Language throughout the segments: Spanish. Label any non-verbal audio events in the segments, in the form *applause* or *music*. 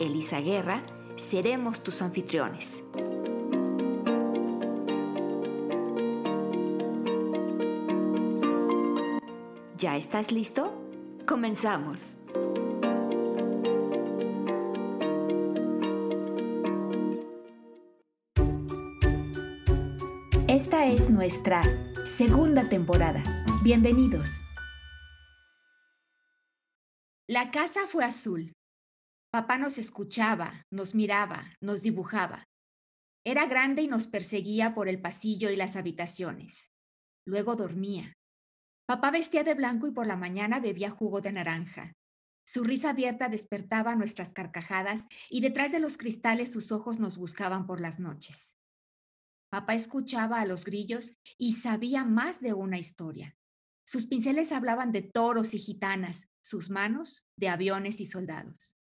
Elisa Guerra, seremos tus anfitriones. ¿Ya estás listo? Comenzamos. Esta es nuestra segunda temporada. Bienvenidos. La casa fue azul. Papá nos escuchaba, nos miraba, nos dibujaba. Era grande y nos perseguía por el pasillo y las habitaciones. Luego dormía. Papá vestía de blanco y por la mañana bebía jugo de naranja. Su risa abierta despertaba nuestras carcajadas y detrás de los cristales sus ojos nos buscaban por las noches. Papá escuchaba a los grillos y sabía más de una historia. Sus pinceles hablaban de toros y gitanas, sus manos de aviones y soldados.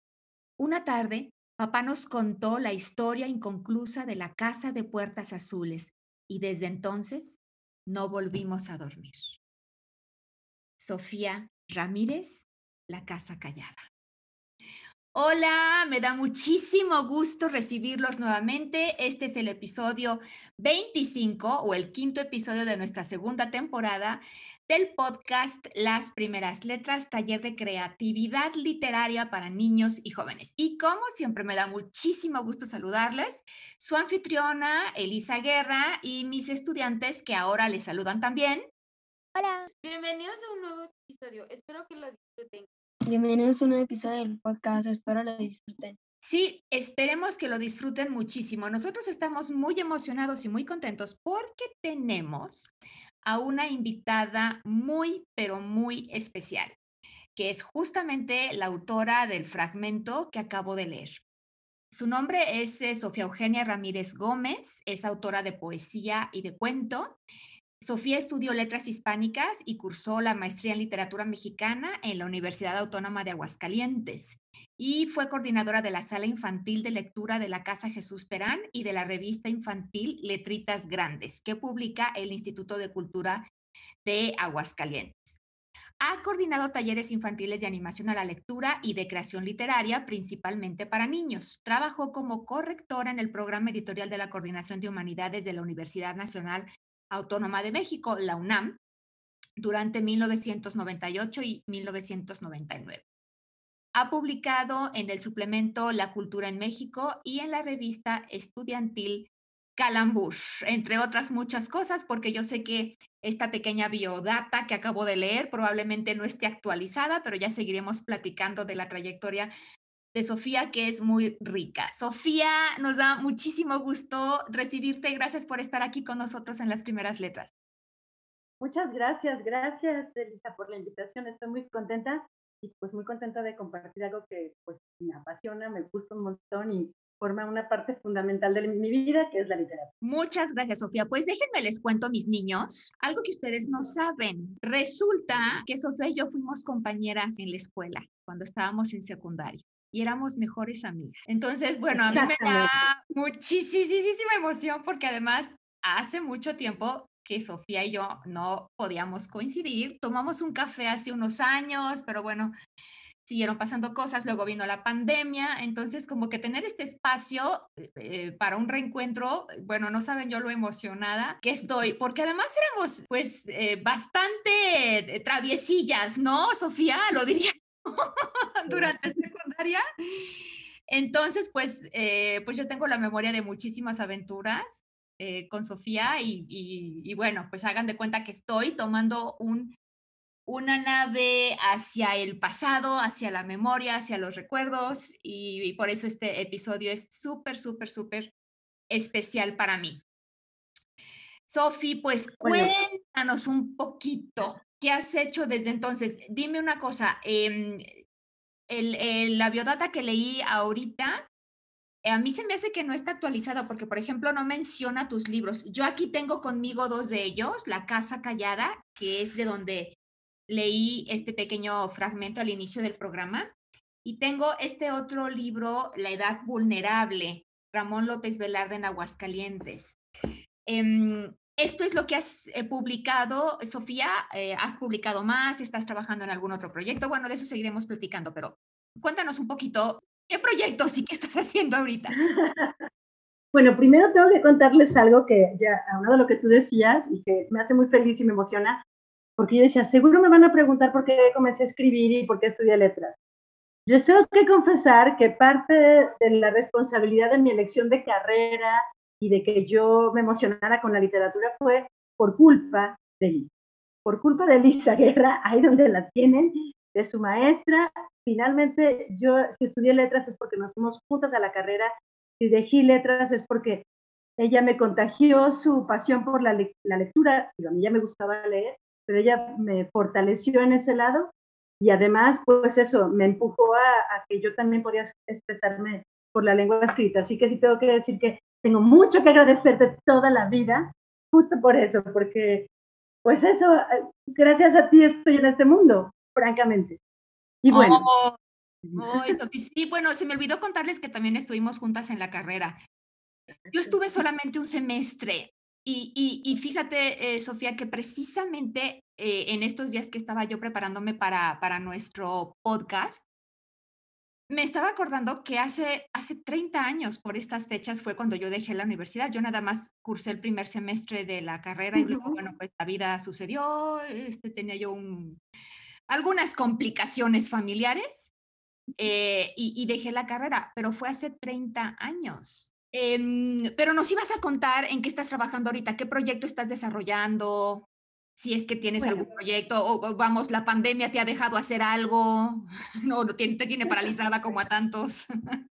Una tarde, papá nos contó la historia inconclusa de la casa de puertas azules y desde entonces no volvimos a dormir. Sofía Ramírez, La Casa Callada. Hola, me da muchísimo gusto recibirlos nuevamente. Este es el episodio 25 o el quinto episodio de nuestra segunda temporada del podcast Las Primeras Letras, taller de creatividad literaria para niños y jóvenes. Y como siempre me da muchísimo gusto saludarles, su anfitriona Elisa Guerra y mis estudiantes que ahora les saludan también. Hola. Bienvenidos a un nuevo episodio. Espero que lo disfruten. Bienvenidos a un nuevo episodio del podcast. Espero lo disfruten. Sí, esperemos que lo disfruten muchísimo. Nosotros estamos muy emocionados y muy contentos porque tenemos a una invitada muy, pero muy especial, que es justamente la autora del fragmento que acabo de leer. Su nombre es eh, Sofía Eugenia Ramírez Gómez, es autora de poesía y de cuento Sofía estudió letras hispánicas y cursó la maestría en literatura mexicana en la Universidad Autónoma de Aguascalientes y fue coordinadora de la sala infantil de lectura de la Casa Jesús Terán y de la revista infantil Letritas Grandes, que publica el Instituto de Cultura de Aguascalientes. Ha coordinado talleres infantiles de animación a la lectura y de creación literaria, principalmente para niños. Trabajó como correctora en el programa editorial de la Coordinación de Humanidades de la Universidad Nacional Autónoma de México, la UNAM, durante 1998 y 1999. Ha publicado en el suplemento La Cultura en México y en la revista estudiantil Calambur, entre otras muchas cosas, porque yo sé que esta pequeña biodata que acabo de leer probablemente no esté actualizada, pero ya seguiremos platicando de la trayectoria de Sofía, que es muy rica. Sofía, nos da muchísimo gusto recibirte. Gracias por estar aquí con nosotros en las primeras letras. Muchas gracias, gracias Elisa por la invitación. Estoy muy contenta y pues muy contenta de compartir algo que pues me apasiona, me gusta un montón y forma una parte fundamental de mi vida, que es la literatura. Muchas gracias, Sofía. Pues déjenme les cuento mis niños algo que ustedes no saben. Resulta que Sofía y yo fuimos compañeras en la escuela cuando estábamos en secundaria y éramos mejores amigas. Entonces, bueno, a mí me da muchísima emoción porque además hace mucho tiempo que Sofía y yo no podíamos coincidir. Tomamos un café hace unos años, pero bueno, siguieron pasando cosas, luego vino la pandemia, entonces como que tener este espacio eh, para un reencuentro, bueno, no saben yo lo emocionada que estoy, porque además éramos pues eh, bastante traviesillas, ¿no, Sofía? Lo diría *laughs* durante Entonces, pues, eh, pues yo tengo la memoria de muchísimas aventuras eh, con Sofía y, bueno, pues hagan de cuenta que estoy tomando un, una nave hacia el pasado, hacia la memoria, hacia los recuerdos y, por eso este episodio es súper, súper, súper especial para mí. Sofi, pues cuéntanos un poquito ¿Qué has hecho desde entonces? Dime una cosa, em, el, la biodata que leí ahorita a mí se me hace que no está actualizado porque, por ejemplo, no menciona tus libros. Yo aquí tengo conmigo dos de ellos, La Casa Callada, que es de donde leí este pequeño fragmento al inicio del programa, y tengo este otro libro, La Edad Vulnerable, Ramón López Velarde en Aguascalientes. Em, esto es lo que has eh, publicado, Sofía. Eh, ¿Has publicado más? ¿Estás trabajando en algún otro proyecto? Bueno, de eso seguiremos platicando, pero cuéntanos un poquito, ¿qué proyectos y qué estás *laughs* haciendo ahorita? Bueno, primero tengo que contarles algo que ya, aunado a lo que tú decías y que me hace muy feliz y me emociona, porque yo decía, seguro me van a preguntar por qué comencé a escribir y por qué estudié letras. Yo tengo que confesar que parte de la responsabilidad de mi elección de carrera y de que yo me emocionara con la literatura fue por culpa de Lisa. Por culpa de Lisa Guerra, *laughs* ahí donde la tienen, de su maestra. Finalmente, yo si estudié letras es porque nos fuimos juntas a la carrera. Si dejé letras es porque ella me contagió su pasión por la, la lectura. a mí ya me gustaba leer, pero ella me fortaleció en ese lado y además, pues eso, me empujó a, que yo también podía expresarme por la lengua escrita. Así que sí tengo que decir que tengo mucho que agradecerte toda la vida, justo por eso, porque pues eso, gracias a ti estoy en este mundo, francamente. Y bueno. Oh, oh, sí, bueno, se me olvidó contarles que también estuvimos juntas en la carrera. Yo estuve solamente un semestre y, fíjate, eh, Sofía, que precisamente eh, en estos días que estaba yo preparándome para, para nuestro podcast, me estaba acordando que hace, hace 30 años, por estas fechas, fue cuando yo dejé la universidad. Yo nada más cursé el primer semestre de la carrera y luego, bueno, pues la vida sucedió, este, tenía yo un, algunas complicaciones familiares eh, y, y, dejé la carrera, pero fue hace 30 años. Em, pero nos ibas a contar en qué estás trabajando ahorita, qué proyecto estás desarrollando, si es que tienes algún proyecto, o, vamos, la pandemia te ha dejado hacer algo, *laughs* no, te, te tiene paralizada como a tantos. *laughs*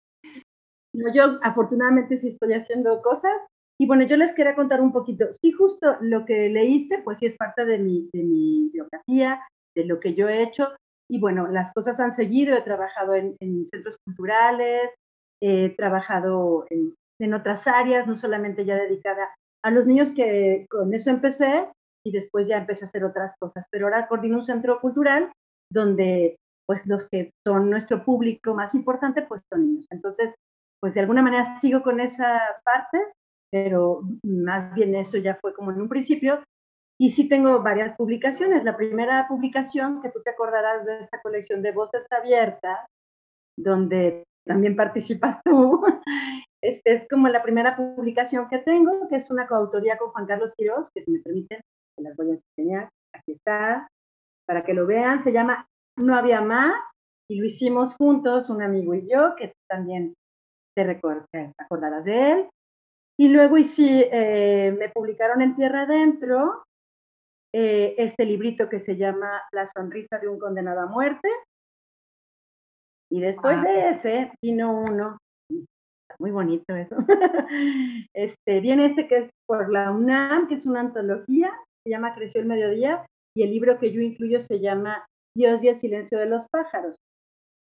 No, yo afortunadamente sí estoy haciendo cosas. Y bueno, yo les quería contar un poquito. Sí, justo lo que leíste, pues sí es parte de mi, de mi biografía, de lo que yo he hecho. Y bueno, las cosas han seguido. He trabajado en, en centros culturales, he trabajado en, en, otras áreas, no solamente ya dedicada a los niños, que con eso empecé, y después ya empecé a hacer otras cosas. Pero ahora coordino un centro cultural donde pues los que son nuestro público más importante pues son niños. Entonces, pues de alguna manera sigo con esa parte, pero más bien eso ya fue como en un principio. Y sí tengo varias publicaciones. La primera publicación, que tú te acordarás de esta colección de voces abiertas, donde también participas tú, *laughs* es, es como la primera publicación que tengo, que es una coautoría con Juan Carlos Quiroz, que si me permiten, las voy a enseñar. Aquí está, para que lo vean. Se llama No había más y lo hicimos juntos, un amigo y yo, que también te, acordarás de él. Y luego eh, me publicaron en Tierra Adentro eh, este librito que se llama La sonrisa de un condenado a muerte. Y después de ese vino uno, muy bonito eso. *laughs* este, viene este que es por la UNAM, que es una antología se llama Creció el Mediodía y el libro que yo incluyo se llama Dios y el silencio de los pájaros.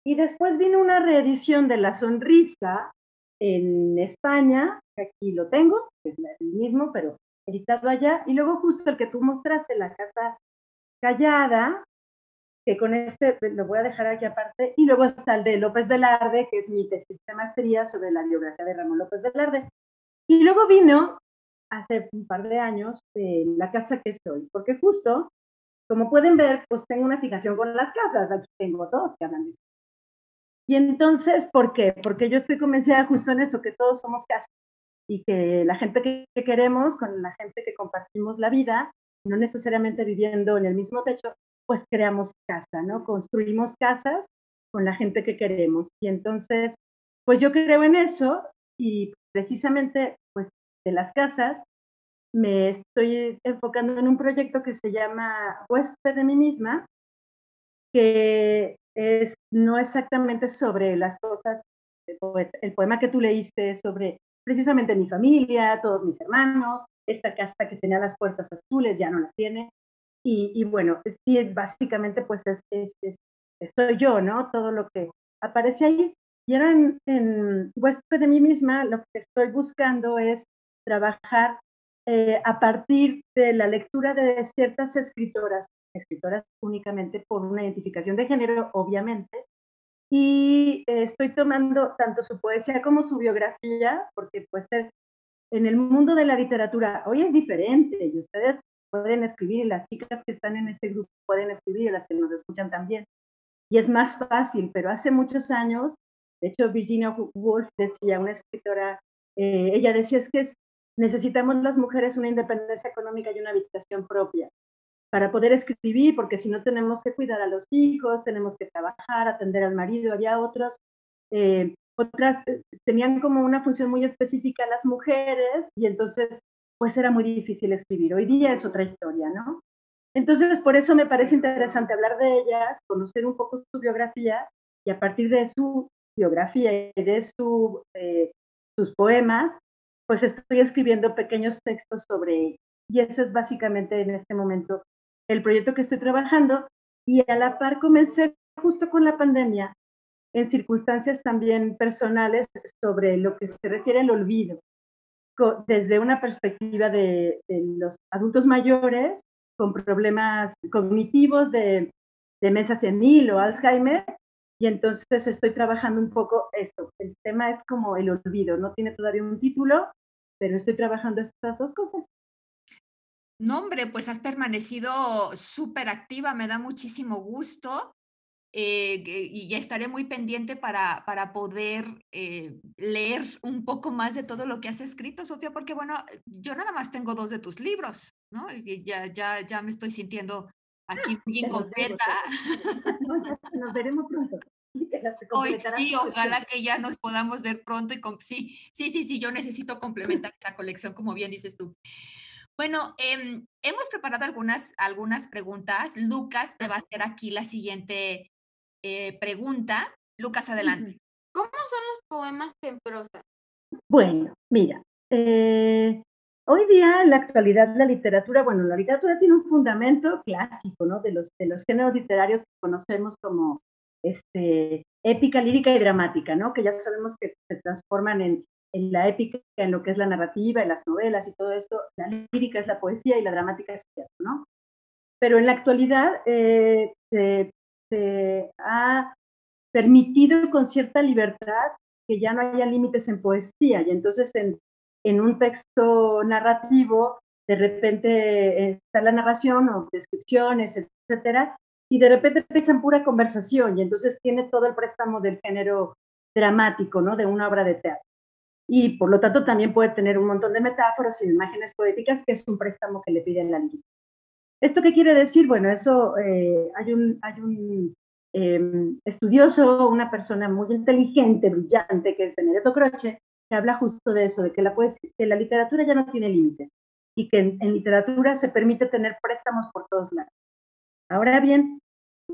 Y después vino una reedición de La Sonrisa en España, que aquí lo tengo, que es el mismo, pero editado allá. Y luego justo el que tú mostraste, La Casa Callada, que con este lo voy a dejar aquí aparte. Y luego está el de López Velarde, que es mi tesis de maestría sobre la biografía de Ramón López Velarde. Y luego vino hace un par de años de la casa que soy, porque justo, como pueden ver, pues tengo una fijación con las casas, aquí tengo dos que Y entonces, ¿por qué? Porque yo estoy convencida justo en eso, que todos somos casa y que la gente que, queremos, con la gente que compartimos la vida, no necesariamente viviendo en el mismo techo, pues creamos casa, ¿no? Construimos casas con la gente que queremos. Y entonces, pues yo creo en eso y precisamente de las casas, me estoy enfocando en un proyecto que se llama Huésped de mí misma, que es no exactamente sobre las cosas, el poema que tú leíste sobre precisamente mi familia, todos mis hermanos, esta casa que tenía las puertas azules ya no las tiene. Y, bueno, sí, básicamente pues es, es, soy yo, ¿no? Todo lo que aparece ahí. y ahora en, en Huésped de mí misma lo que estoy buscando es trabajar eh, a partir de la lectura de ciertas escritoras, escritoras únicamente por una identificación de género, obviamente, y eh, estoy tomando tanto su poesía como su biografía, porque pues en el mundo de la literatura hoy es diferente y ustedes pueden escribir, las chicas que están en este grupo pueden escribir, las que nos escuchan también, y es más fácil, pero hace muchos años, de hecho Virginia Woolf decía, una escritora, eh, ella decía es que necesitamos las mujeres una independencia económica y una habitación propia para poder escribir, porque si no tenemos que cuidar a los hijos, tenemos que trabajar, atender al marido, había otros, eh, otras eh, tenían como una función muy específica las mujeres y entonces pues era muy difícil escribir. Hoy día es otra historia, ¿no? Entonces, por eso me parece interesante hablar de ellas, conocer un poco su biografía y a partir de su biografía y de su, eh, sus poemas, pues estoy escribiendo pequeños textos sobre ellos. Y ese es básicamente en este momento el proyecto que estoy trabajando. Y a la par comencé justo con la pandemia en circunstancias también personales sobre lo que se refiere al olvido, desde una perspectiva de, los adultos mayores con problemas cognitivos de, de mesa senil o Alzheimer. Y entonces estoy trabajando un poco esto. El tema es como el olvido, no tiene todavía un título, pero estoy trabajando estas dos cosas. No, hombre, pues has permanecido súper activa, me da muchísimo gusto. Eh, y ya estaré muy pendiente para, para poder eh, leer un poco más de todo lo que has escrito, Sofía, porque bueno, yo nada más tengo dos de tus libros, ¿no? Y ya, ya, ya me estoy sintiendo aquí muy incompleta. *laughs* Nos veremos pronto. Hoy sí, ojalá que ya nos podamos ver pronto y con... sí, sí, sí, sí, yo necesito complementar esa colección, como bien dices tú. Bueno, em, hemos preparado algunas, algunas preguntas. Lucas te va a hacer aquí la siguiente eh, pregunta. Lucas, adelante. ¿Cómo son los poemas en prosa? Bueno, mira, eh, hoy día en la actualidad la literatura, bueno, la literatura tiene un fundamento clásico, ¿no? De los, de los géneros literarios que conocemos como este, épica, lírica y dramática, ¿no? Que ya sabemos que se transforman en, la épica, en lo que es la narrativa, en las novelas y todo esto. La lírica es la poesía y la dramática es teatro, ¿no? Pero en la actualidad eh, se, ha permitido con cierta libertad que ya no haya límites en poesía y entonces en, un texto narrativo de repente está la narración o descripciones, etcétera, y de repente empiezan pura conversación y entonces tiene todo el préstamo del género dramático, ¿no? De una obra de teatro. Y por lo tanto también puede tener un montón de metáforas y imágenes poéticas, que es un préstamo que le piden la lírica. ¿Esto qué quiere decir? Bueno, eso eh, hay un, em, estudioso, una persona muy inteligente, brillante, que es Benedetto Croce, que habla justo de eso, de que la, que la literatura ya no tiene límites y que en literatura se permite tener préstamos por todos lados. Ahora bien,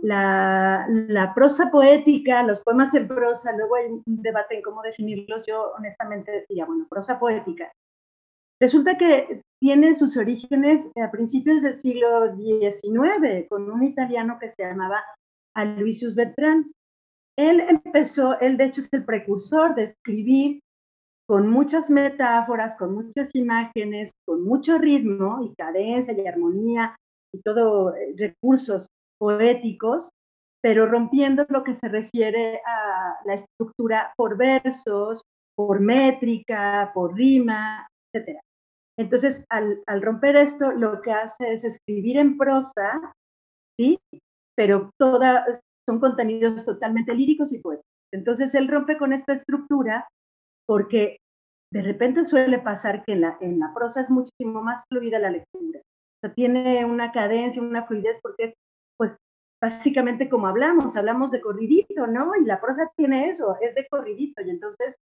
la, prosa poética, los poemas en prosa, luego hay un debate en cómo definirlos, yo honestamente diría, bueno, prosa poética. Resulta que tiene sus orígenes a principios del siglo XIX con un italiano que se llamaba Aloysius Bertrand. Él empezó, él de hecho es el precursor de escribir con muchas metáforas, con muchas imágenes, con mucho ritmo y cadencia y armonía, y todos eh, recursos poéticos, pero rompiendo lo que se refiere a la estructura por versos, por métrica, por rima, etc. Entonces, al, al, romper esto, lo que hace es escribir en prosa, ¿sí? Pero toda, son contenidos totalmente líricos y poéticos. Entonces, él rompe con esta estructura porque de repente suele pasar que en la, en la prosa es muchísimo más fluida la lectura tiene una cadencia, una fluidez, porque es, pues, básicamente como hablamos, hablamos de corridito, ¿no? Y la prosa tiene eso, es de corridito, y entonces,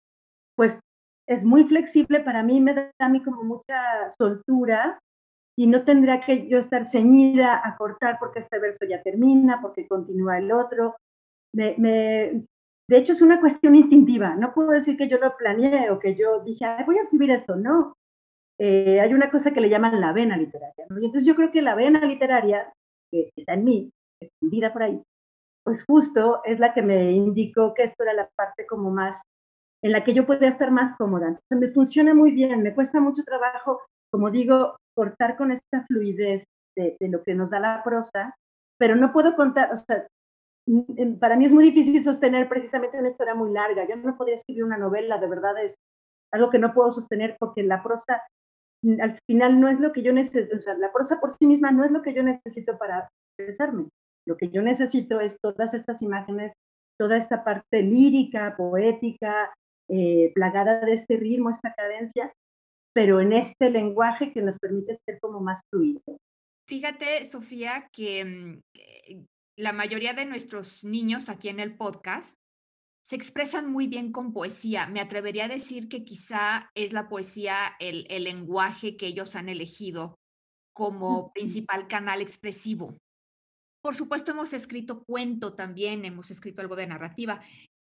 pues, es muy flexible, para mí me da a mí como mucha soltura, y no tendría que yo estar ceñida a cortar porque este verso ya termina, porque continúa el otro. Me, de hecho, es una cuestión instintiva. No puedo decir que yo lo planeé o que yo dije, voy a escribir esto. No, eh, hay una cosa que le llaman la vena literaria. Y entonces yo creo que la vena literaria, que está en mí, escondida por ahí, pues justo es la que me indicó que esto era la parte como más en la que yo podía estar más cómoda. Entonces me funciona muy bien, me cuesta mucho trabajo, como digo, cortar con esta fluidez de, de lo que nos da la prosa, pero no puedo contar, o sea, para mí es muy difícil sostener precisamente una historia muy larga. Yo no podría escribir una novela, de verdad es algo que no puedo sostener porque la prosa mm, al final no es lo que yo necesito, o sea, la prosa por sí misma no es lo que yo necesito para expresarme. Lo que yo necesito es todas estas imágenes, toda esta parte lírica, poética, eh, plagada de este ritmo, esta cadencia, pero en este lenguaje que nos permite ser como más fluido. Fíjate, Sofía, que mm, eh, la mayoría de nuestros niños aquí en el podcast se expresan muy bien con poesía. Me atrevería a decir que quizá es la poesía el, el lenguaje que ellos han elegido como principal canal expresivo. Por supuesto, hemos escrito cuento también, hemos escrito algo de narrativa.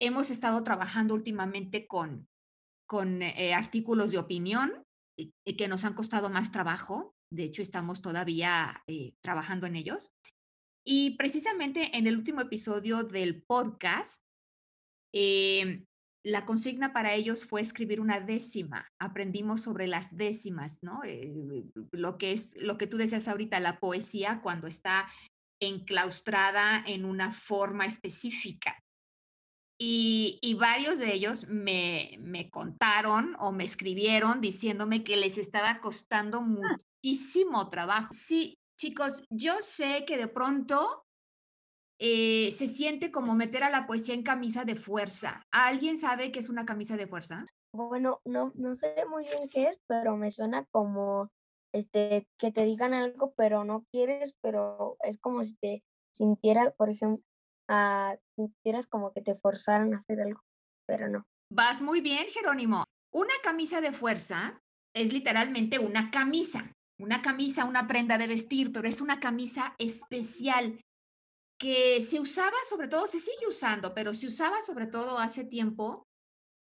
Hemos estado trabajando últimamente con, con eh, artículos de opinión y, que nos han costado más trabajo. De hecho, estamos todavía eh, trabajando en ellos. Y precisamente en el último episodio del podcast, em, la consigna para ellos fue escribir una décima. Aprendimos sobre las décimas, ¿no? Eh, lo que es lo que tú decías ahorita, la poesía cuando está enclaustrada en una forma específica. Y, y varios de ellos me, me, contaron o me escribieron diciéndome que les estaba costando ah. muchísimo trabajo. Sí, chicos, yo sé que de pronto eh, se siente como meter a la poesía en camisa de fuerza. ¿Alguien sabe qué es una camisa de fuerza? Bueno, no, no sé muy bien qué es, pero me suena como este, que te digan algo, pero no quieres, pero es como si te sintieras, por ejemplo, uh, sintieras como que te forzaran a hacer algo, pero no. Vas muy bien, Jerónimo. Una camisa de fuerza es literalmente una camisa, una camisa, una prenda de vestir, pero es una camisa especial que se usaba sobre todo, se sigue usando, pero se usaba sobre todo hace tiempo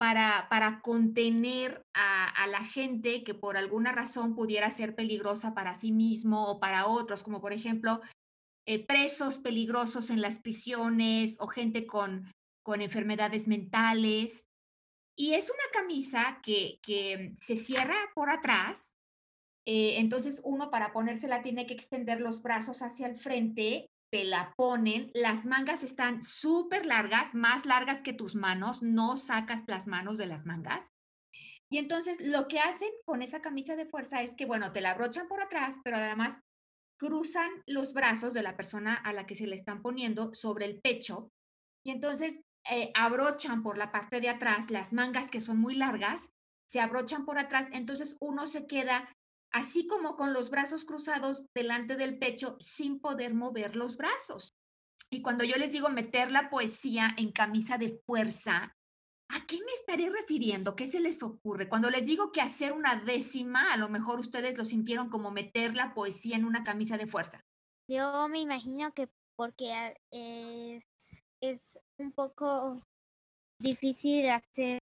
para, para contener a, la gente que por alguna razón pudiera ser peligrosa para sí mismo o para otros, como por ejemplo eh, presos peligrosos en las prisiones o gente con, con enfermedades mentales. Y es una camisa que, que se cierra por atrás, eh, entonces uno para ponérsela tiene que extender los brazos hacia el frente te la ponen, las mangas están súper largas, más largas que tus manos, no sacas las manos de las mangas. Y entonces lo que hacen con esa camisa de fuerza es que, bueno, te la abrochan por atrás, pero además cruzan los brazos de la persona a la que se le están poniendo sobre el pecho. Y entonces eh, abrochan por la parte de atrás las mangas que son muy largas, se abrochan por atrás, entonces uno se queda así como con los brazos cruzados delante del pecho sin poder mover los brazos. Y cuando yo les digo meter la poesía en camisa de fuerza, ¿a qué me estaré refiriendo? ¿Qué se les ocurre? Cuando les digo que hacer una décima, a lo mejor ustedes lo sintieron como meter la poesía en una camisa de fuerza. Yo me imagino que porque es, es un poco difícil hacer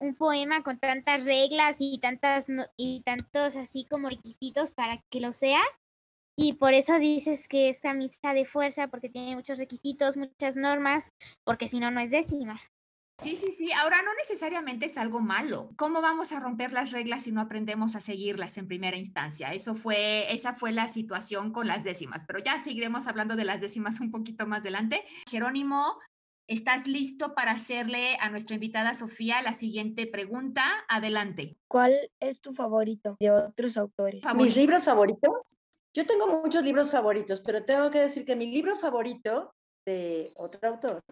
un poema con tantas reglas y tantas y tantos así como requisitos para que lo sea. Y por eso dices que es camisa de fuerza, porque tiene muchos requisitos, muchas normas, porque si no, no es décima. Sí, sí, sí. Ahora no necesariamente es algo malo. ¿Cómo vamos a romper las reglas si no aprendemos a seguirlas en primera instancia? Eso fue, esa fue la situación con las décimas, pero ya seguiremos hablando de las décimas un poquito más adelante. Jerónimo, ¿Estás listo para hacerle a nuestra invitada Sofía la siguiente pregunta? Adelante. ¿Cuál es tu favorito de otros autores? ¿Mis libros favoritos? Yo tengo muchos libros favoritos, pero tengo que decir que mi libro favorito de otro autor,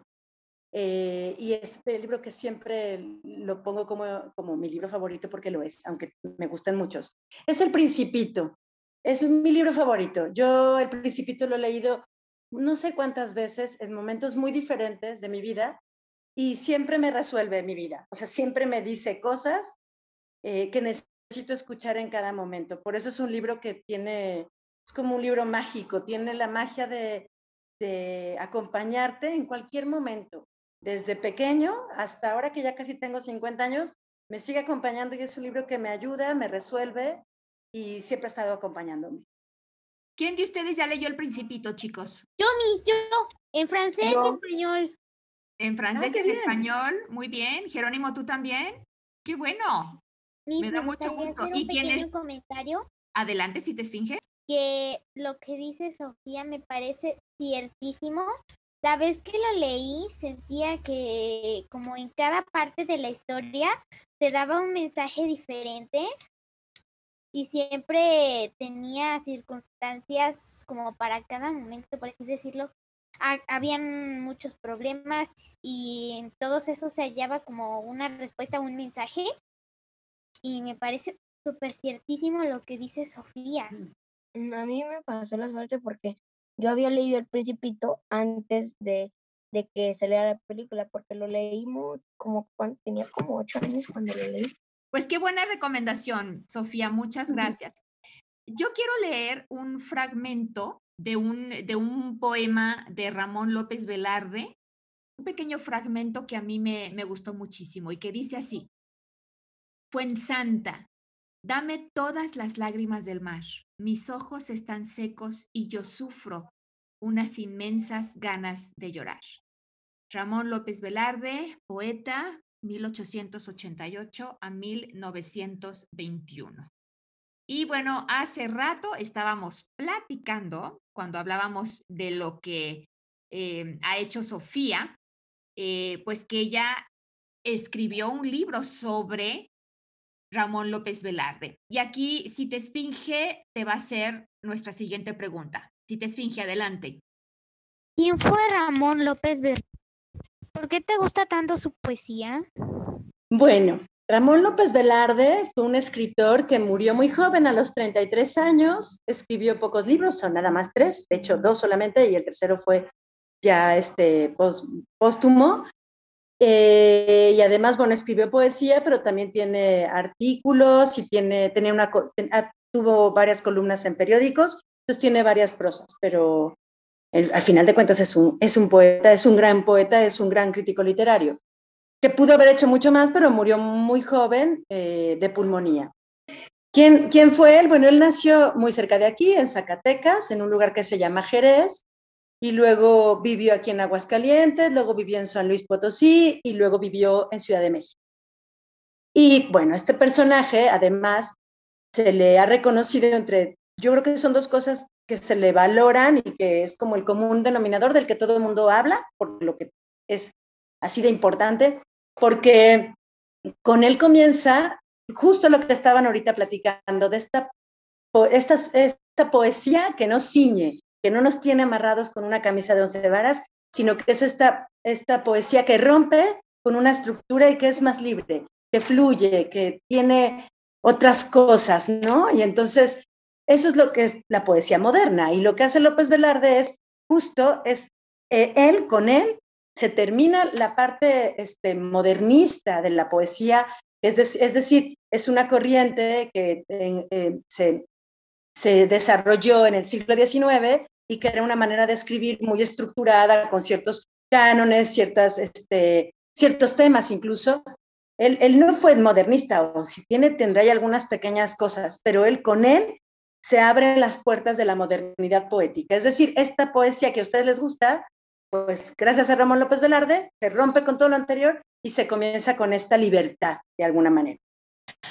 eh, y es el libro que siempre lo pongo como, como mi libro favorito porque lo es, aunque me gustan muchos, es El Principito. Es mi libro favorito. Yo El Principito lo he leído no sé cuántas veces en momentos muy diferentes de mi vida y siempre me resuelve mi vida. O sea, siempre me dice cosas eh, que necesito escuchar en cada momento. Por eso es un libro que tiene, es como un libro mágico, tiene la magia de, de acompañarte en cualquier momento. Desde pequeño hasta ahora que ya casi tengo 50 años, me sigue acompañando y es un libro que me ayuda, me resuelve y siempre ha estado acompañándome. ¿Quién de ustedes ya leyó El Principito, chicos? Yo, mis, yo. En francés y español. En francés qué y en español, muy bien. Jerónimo, ¿tú también? Qué bueno. Me da mucho gusto. hacer ¿Y un quién es? comentario Adelante, si te esfinge. que lo que dice Sofía me parece ciertísimo. La vez que lo leí sentía que como en cada parte de la historia te daba un mensaje diferente y siempre tenía circunstancias como para cada momento, por así decirlo. Ha- habían muchos problemas y en todos esos se hallaba como una respuesta, un mensaje y me parece súper ciertísimo lo que dice Sofía. Mm, A mí me pasó la suerte porque yo había leído El Principito antes de, de que saliera la película, porque lo leí mu- como tenía como ocho años cuando lo leí. Pues qué buena recomendación, Sofía, muchas gracias. Yo quiero leer un fragmento de un, de un poema de Ramón López Velarde, un pequeño fragmento que a mí me, me gustó muchísimo y que dice así, Fuensanta, dame todas las lágrimas del mar, mis ojos están secos y yo sufro unas inmensas ganas de llorar. Ramón López Velarde, poeta, 1888 a 1921. Y bueno, hace rato estábamos platicando, cuando hablábamos de lo que eh, ha hecho Sofía, eh, pues que ella escribió un libro sobre Ramón López Velarde. Y aquí, si te esfinge, te va a hacer nuestra siguiente pregunta. Si te esfinge, adelante. ¿Quién fue Ramón López? ¿Por qué te gusta tanto su poesía? Bueno, Ramón López Velarde fue un escritor que murió muy joven, a los 33 años, escribió pocos libros, son nada más tres, de hecho dos solamente, y el tercero fue ya este pós- póstumo. Eh, y además, bueno, escribió poesía, pero también tiene artículos y tiene, tenía una, ah, tuvo varias columnas en periódicos, entonces tiene varias prosas, pero al final de cuentas es un, es un poeta, es un gran poeta, es un gran crítico literario que pudo haber hecho mucho más, pero murió muy joven eh, de pulmonía. ¿Quién, ¿Quién fue él? Bueno, él nació muy cerca de aquí, en Zacatecas, en un lugar que se llama Jerez, y luego vivió aquí en Aguascalientes, luego vivió en San Luis Potosí y luego vivió en Ciudad de México. Y bueno, este personaje, además, se le ha reconocido entre, yo creo que son dos cosas que se le valoran y que es como el común denominador del que todo el mundo habla, por lo que es así de importante, porque con él comienza justo lo que estaban ahorita platicando, de esta, esta, esta poesía que no ciñe, que no nos tiene amarrados con una camisa de once varas, sino que es esta, esta poesía que rompe con una estructura y que es más libre, que fluye, que tiene otras cosas, ¿no? Y entonces, eso es lo que es la poesía moderna. Y lo que hace López Velarde es justo, es eh, él con él se termina la parte este, modernista de la poesía, es, es decir, es una corriente que eh, se, se desarrolló en el siglo XIX y que era una manera de escribir muy estructurada, con ciertos cánones, ciertas, este, ciertos temas incluso. Él, él no fue modernista, o si tiene, tendrá ahí algunas pequeñas cosas, pero él con él se abren las puertas de la modernidad poética. Es decir, esta poesía que a ustedes les gusta, pues gracias a Ramón López Velarde, se rompe con todo lo anterior y se comienza con esta libertad, de alguna manera.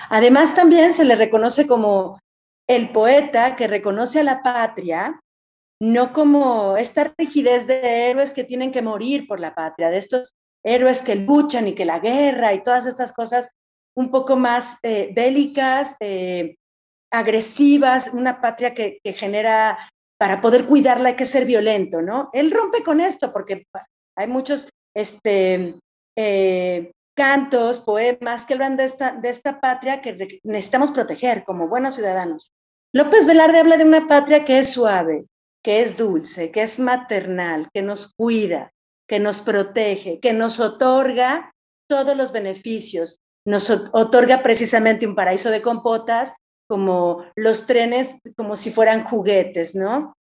Además, también se le reconoce como el poeta que reconoce a la patria, no como esta rigidez de héroes que tienen que morir por la patria, de estos héroes que luchan y que la guerra y todas estas cosas un poco más eh, bélicas, eh, agresivas, una patria que, que genera, para poder cuidarla hay que ser violento, ¿no? Él rompe con esto porque hay muchos este, eh, cantos, poemas que hablan de esta, de esta patria que necesitamos proteger como buenos ciudadanos. López Velarde habla de una patria que es suave, que es dulce, que es maternal, que nos cuida, que nos protege, que nos otorga todos los beneficios, nos ot- otorga precisamente un paraíso de compotas, como los trenes, como si fueran juguetes, ¿no?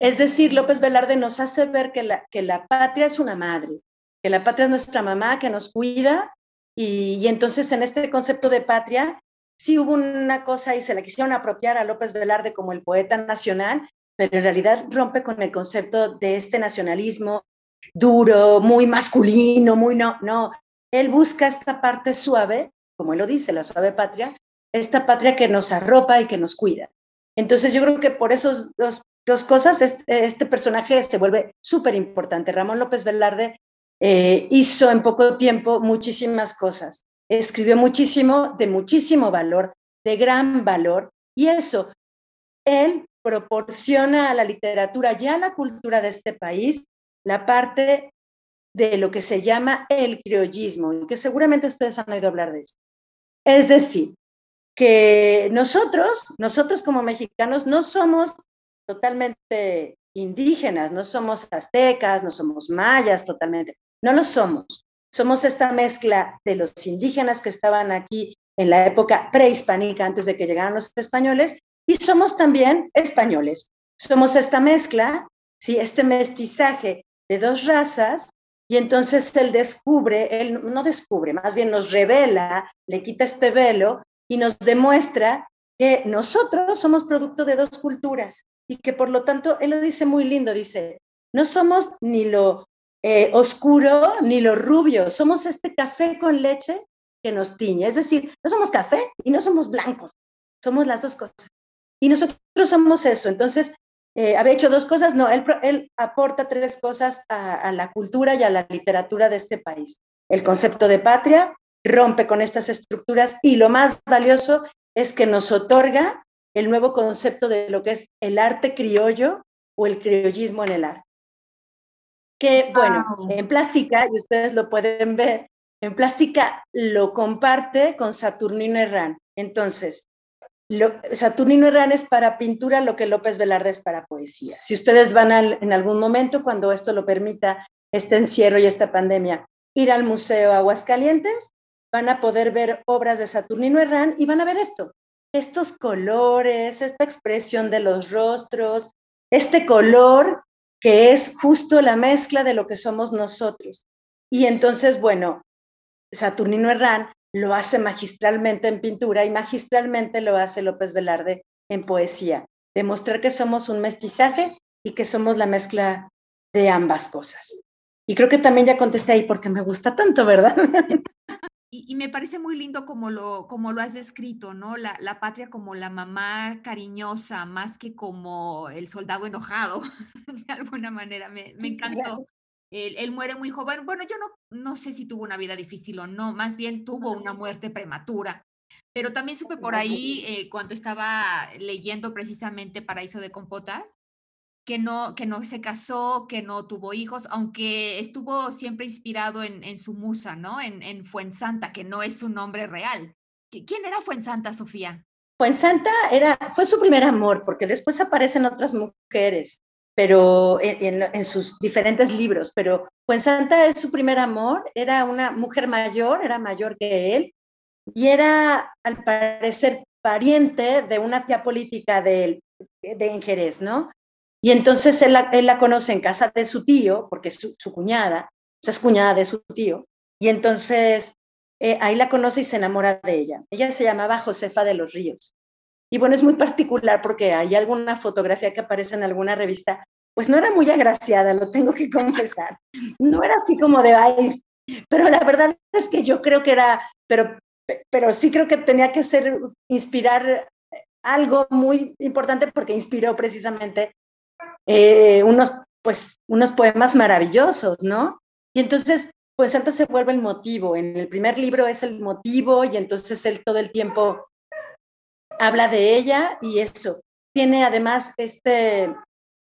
Es decir, López Velarde nos hace ver que la, que la patria es una madre, que la patria es nuestra mamá que nos cuida y, y entonces en este concepto de patria sí hubo una cosa y se la quisieron apropiar a López Velarde como el poeta nacional, pero en realidad rompe con el concepto de este nacionalismo duro, muy masculino, muy no, no. Él busca esta parte suave, como él lo dice, la suave patria, esta patria que nos arropa y que nos cuida. Entonces yo creo que por esas dos, cosas este, este, personaje se vuelve súper importante. Ramón López Velarde eh, hizo en poco tiempo muchísimas cosas, escribió muchísimo, de muchísimo valor, de gran valor, y eso, él proporciona a la literatura y a la cultura de este país la parte de lo que se llama el criollismo, y que seguramente ustedes han oído hablar de eso. Es decir, que nosotros, nosotros como mexicanos, no somos totalmente indígenas, no somos aztecas, no somos mayas totalmente, no lo somos. Somos esta mezcla de los indígenas que estaban aquí en la época prehispánica, antes de que llegaran los españoles, y somos también españoles. Somos esta mezcla, ¿sí? este mestizaje de dos razas, y entonces él descubre, él no descubre, más bien nos revela, le quita este velo y nos demuestra que nosotros somos producto de dos culturas y que por lo tanto, él lo dice muy lindo, dice, no somos ni lo eh, oscuro ni lo rubio, somos este café con leche que nos tiñe, es decir, no somos café y no somos blancos, somos las dos cosas. Y nosotros somos eso, entonces, eh, había hecho dos cosas, no, él, él aporta tres cosas a, a la cultura y a la literatura de este país. El concepto de patria, rompe con estas estructuras y lo más valioso es que nos otorga el nuevo concepto de lo que es el arte criollo o el criollismo en el arte. Que bueno, en plástica, y ustedes lo pueden ver, en plástica lo comparte con Saturnino Herrán. Entonces, Saturnino Herrán es para pintura lo que López Velarde es para poesía. Si ustedes van en algún momento, cuando esto lo permita, este encierro y esta pandemia, ir al Museo Aguascalientes, van a poder ver obras de Saturnino Herrán y van a ver esto, estos colores, esta expresión de los rostros, este color que es justo la mezcla de lo que somos nosotros. Y entonces, bueno, Saturnino Herrán lo hace magistralmente en pintura y magistralmente lo hace López Velarde en poesía, demostrar que somos un mestizaje y que somos la mezcla de ambas cosas. Y creo que también ya contesté ahí porque me gusta tanto, ¿verdad? *laughs* Y, me parece muy lindo como lo, como lo has descrito, ¿no? La, la, patria como la mamá cariñosa, más que como el soldado enojado, *laughs* de alguna manera. Me, me encantó. Él, él, muere muy joven. Bueno, yo no, no sé si tuvo una vida difícil o no, más bien tuvo una muerte prematura. Pero también supe por ahí, eh, cuando estaba leyendo precisamente Paraíso de Compotas, que no, que no se casó, que no tuvo hijos, aunque estuvo siempre inspirado en, en su musa, ¿no? En, en Fuensanta, que no es su nombre real. ¿Quién era Fuensanta, Sofía? Fuensanta era, fue su primer amor, porque después aparecen otras mujeres, pero en, en, sus diferentes libros, pero Fuensanta es su primer amor, era una mujer mayor, era mayor que él, y era, al parecer, pariente de una tía política de, de Jerez, ¿no? Y entonces él la, conoce en casa de su tío, porque es su, cuñada, o sea, es cuñada de su tío, y entonces eh, ahí la conoce y se enamora de ella. Ella se llamaba Josefa de los Ríos. Y bueno, es muy particular porque hay alguna fotografía que aparece en alguna revista, pues no era muy agraciada, lo tengo que *laughs* confesar. No era así como de, ay, pero la verdad es que yo creo que era, pero, pero sí creo que tenía que ser, inspirar algo muy importante porque inspiró precisamente eh, unos, pues, unos poemas maravillosos, ¿no? Y entonces, pues Santa se vuelve el motivo. En el primer libro es el motivo y entonces él todo el tiempo habla de ella y eso. Tiene además este,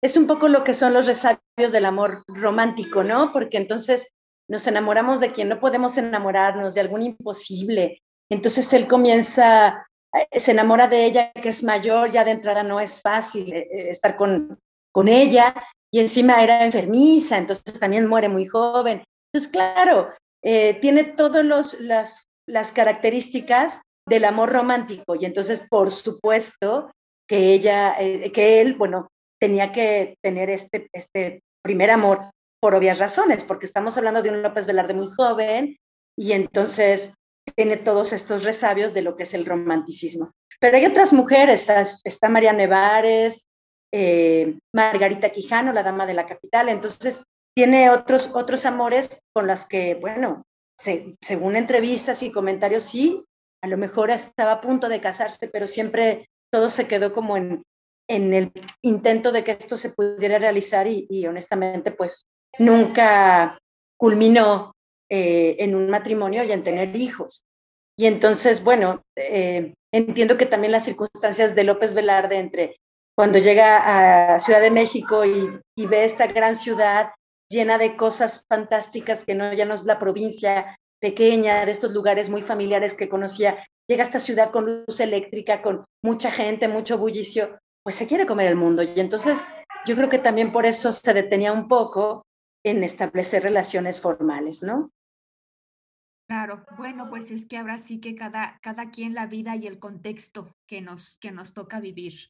es un poco lo que son los resabios del amor romántico, ¿no? Porque entonces nos enamoramos de quien no podemos enamorarnos, de algún imposible. Entonces él comienza, eh, se enamora de ella que es mayor, ya de entrada no es fácil eh, estar con, con ella y encima era enfermiza, entonces también muere muy joven. Entonces, claro, eh, tiene todas las, las características del amor romántico y entonces, por supuesto, que ella, eh, que él, bueno, tenía que tener este, este primer amor por obvias razones, porque estamos hablando de un López Velarde muy joven y entonces tiene todos estos resabios de lo que es el romanticismo. Pero hay otras mujeres, está, está María Nevares, eh, Margarita Quijano, la dama de la capital. Entonces, tiene otros, otros amores con las que, bueno, según entrevistas y comentarios, sí, a lo mejor estaba a punto de casarse, pero siempre todo se quedó como en, en el intento de que esto se pudiera realizar y, honestamente, pues nunca culminó eh, en un matrimonio y en tener hijos. Y entonces, bueno, eh, entiendo que también las circunstancias de López Velarde entre cuando llega a Ciudad de México y, ve esta gran ciudad llena de cosas fantásticas que no ya no es la provincia pequeña, de estos lugares muy familiares que conocía, llega a esta ciudad con luz eléctrica, con mucha gente, mucho bullicio, pues se quiere comer el mundo. Y entonces yo creo que también por eso se detenía un poco en establecer relaciones formales, ¿no? Claro, bueno, pues es que ahora sí que cada, cada quien la vida y el contexto que nos, que nos toca vivir.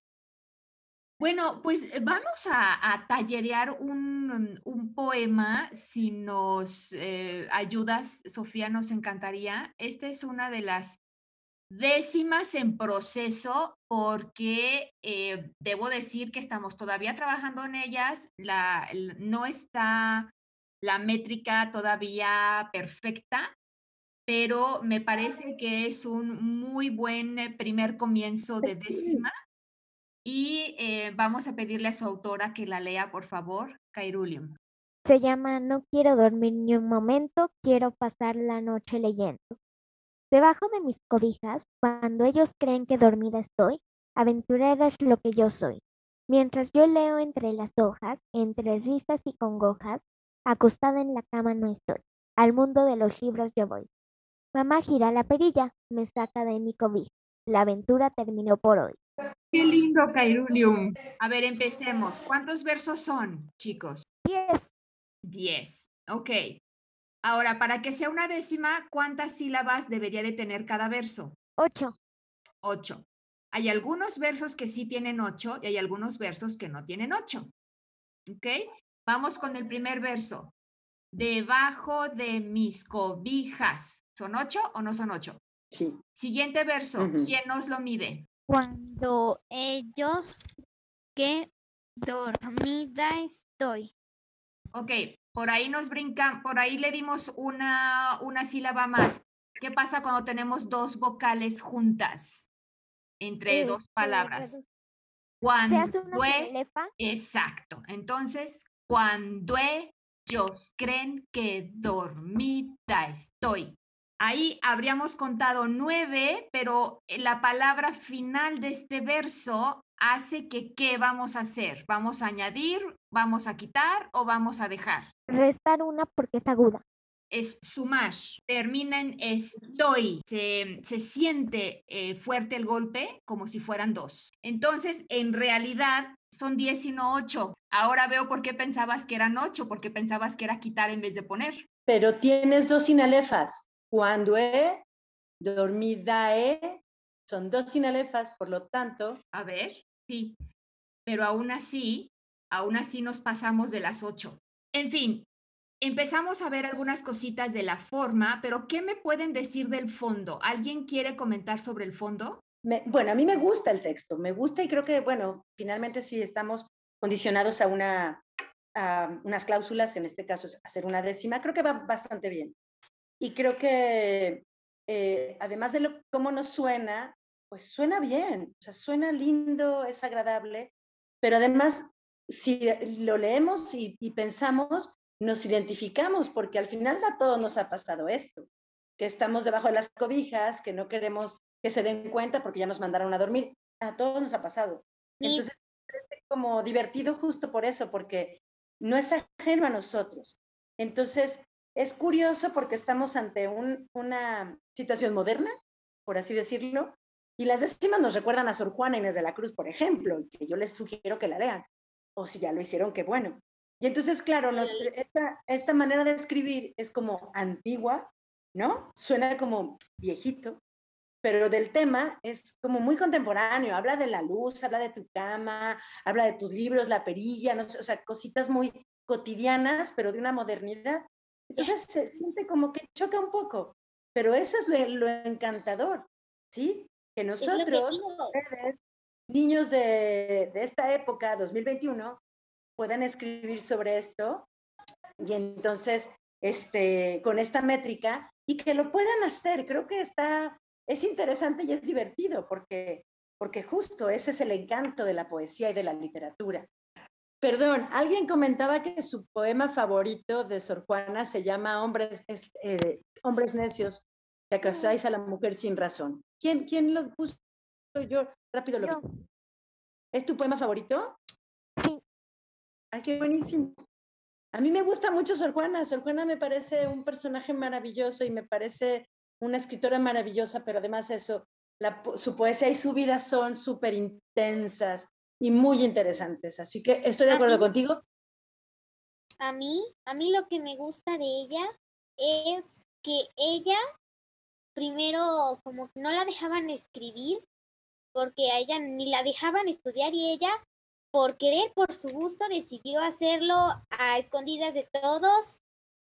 Bueno, pues eh, vamos a, tallerear un, un, poema. Si nos eh, ayudas, Sofía, nos encantaría. Esta es una de las décimas en proceso porque eh, debo decir que estamos todavía trabajando en ellas. La, no está la métrica todavía perfecta, pero me parece que es un muy buen primer comienzo de décima y eh, vamos a pedirle a su autora que la lea, por favor, Cairulium. Se llama No quiero dormir ni un momento, quiero pasar la noche leyendo. Debajo de mis cobijas, cuando ellos creen que dormida estoy, aventurera es lo que yo soy. Mientras yo leo entre las hojas, entre risas y congojas, acostada en la cama no estoy. Al mundo de los libros yo voy. Mamá gira la perilla, me saca de mi cobija. La aventura terminó por hoy. Qué lindo, Cairulium. A ver, empecemos. ¿Cuántos versos son, chicos? Diez. Diez. Ok. Ahora, para que sea una décima, ¿cuántas sílabas debería de tener cada verso? Ocho. Ocho. Hay algunos versos que sí tienen ocho y hay algunos versos que no tienen ocho. ¿Ok? Vamos con el primer verso. Debajo de mis cobijas. ¿Son ocho o no son ocho? Sí. Siguiente verso. ¿Quién nos lo mide? Cuando ellos que dormida estoy. Ok, por ahí nos brincan, por ahí le dimos una, una sílaba más. ¿Qué pasa cuando tenemos dos vocales juntas entre dos palabras? Cuando exacto. Entonces, cuando ellos creen que dormida estoy. Ahí habríamos contado nueve, pero la palabra final de este verso hace que ¿qué vamos a hacer? ¿Vamos a añadir, vamos a quitar o vamos a dejar? Restar una porque es aguda. Es sumar. Termina en estoy. Se, se siente eh, fuerte el golpe como si fueran dos. Entonces, en realidad, son diez y no ocho. Ahora veo por qué pensabas que eran ocho, porque pensabas que era quitar en vez de poner. Pero tienes dos sinalefas. Cuando e, dormida e, son dos sinalefas, por lo tanto. A ver, sí, pero aún así, aún así nos pasamos de las ocho. En fin, empezamos a ver algunas cositas de la forma, pero ¿qué me pueden decir del fondo? ¿Alguien quiere comentar sobre el fondo? bueno, a mí me gusta el texto, me gusta y creo que, bueno, finalmente sí estamos condicionados a, una, a unas cláusulas, en este caso es hacer una décima, creo que va bastante bien. Y creo que eh, además de lo, cómo nos suena, pues suena bien, o sea, suena lindo, es agradable, pero además si lo leemos y, pensamos, nos identificamos, porque al final a todos nos ha pasado esto, que estamos debajo de las cobijas, que no queremos que se den cuenta porque ya nos mandaron a dormir. A todos nos ha pasado. Entonces, es como divertido justo por eso, porque no es ajeno a nosotros. Entonces, es curioso porque estamos ante una situación moderna, por así decirlo, y las décimas nos recuerdan a Sor Juana Inés de la Cruz, por ejemplo, que yo les sugiero que la lean, o si ya lo hicieron, qué bueno. Y entonces, claro, esta, esta manera de escribir es como antigua, ¿no? Suena como viejito, pero del tema es como muy contemporáneo, habla de la luz, habla de tu cama, habla de tus libros, la perilla, no sé, o sea, cositas muy cotidianas, pero de una modernidad entonces se siente como que choca un poco, pero eso es lo, encantador, ¿sí? Que nosotros, niños de, de esta época, 2021, puedan escribir sobre esto y entonces, este, con esta métrica y que lo puedan hacer. Creo que está, es interesante y es divertido porque, porque justo ese es el encanto de la poesía y de la literatura. Perdón, alguien comentaba que su poema favorito de Sor Juana se llama Hombres, eh, Hombres Necios, que acasáis a la mujer sin razón. ¿Quién, quién lo puso? Yo rápido lo vi. ¿Es tu poema favorito? Sí. Ay, qué buenísimo. A mí me gusta mucho Sor Juana. Sor Juana me parece un personaje maravilloso y me parece una escritora maravillosa, pero además eso, su poesía y su vida son súper intensas y muy interesantes. Así que estoy de acuerdo contigo. A mí, a mí lo que me gusta de ella es que ella primero como que no la dejaban escribir porque a ella ni la dejaban estudiar y ella por querer, por su gusto, decidió hacerlo a escondidas de todos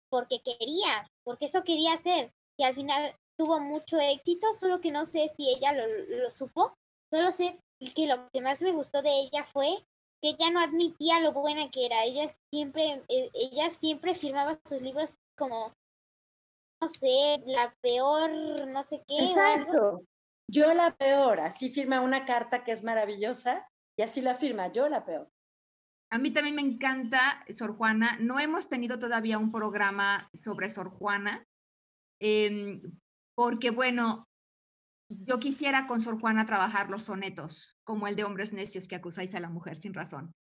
porque quería, porque eso quería hacer, que al final tuvo mucho éxito, solo que no sé si ella lo, lo supo, solo sé que lo que más me gustó de ella fue que ella no admitía lo buena que era, ella siempre, eh, ella siempre firmaba sus libros como, no sé, la peor, no sé qué. Exacto. Yo la peor, así firma una carta que es maravillosa y así la firma, yo la peor. A mí también me encanta Sor Juana. No hemos tenido todavía un programa sobre Sor Juana, em, porque bueno, yo quisiera con Sor Juana trabajar los sonetos, como el de Hombres Necios que acusáis a la mujer sin razón,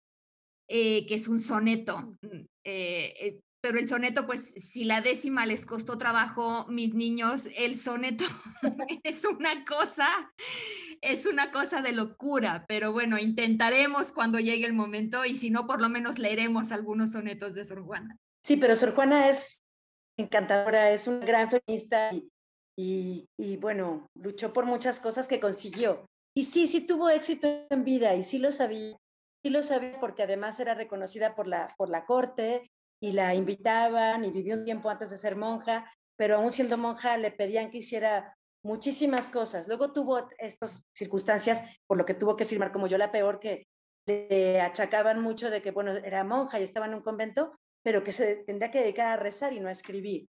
eh, que es un soneto. Mm, eh, eh, pero el soneto, pues si la décima les costó trabajo, mis niños, el soneto *laughs* es una cosa, es una cosa de locura, pero bueno, intentaremos cuando llegue el momento y si no, por lo menos leeremos algunos sonetos de Sor Juana. Sí, pero Sor Juana es encantadora, es una gran feminista y, bueno, luchó por muchas cosas que consiguió. Y sí, sí tuvo éxito en vida y sí lo sabía, sí lo sabía porque además era reconocida por la, por la corte y la invitaban y vivió un tiempo antes de ser monja, pero aún siendo monja le pedían que hiciera muchísimas cosas. Luego tuvo estas circunstancias por lo que tuvo que firmar como yo la peor, que le achacaban mucho de que, bueno, era monja y estaba en un convento, pero que se tendría que dedicar a rezar y no a escribir.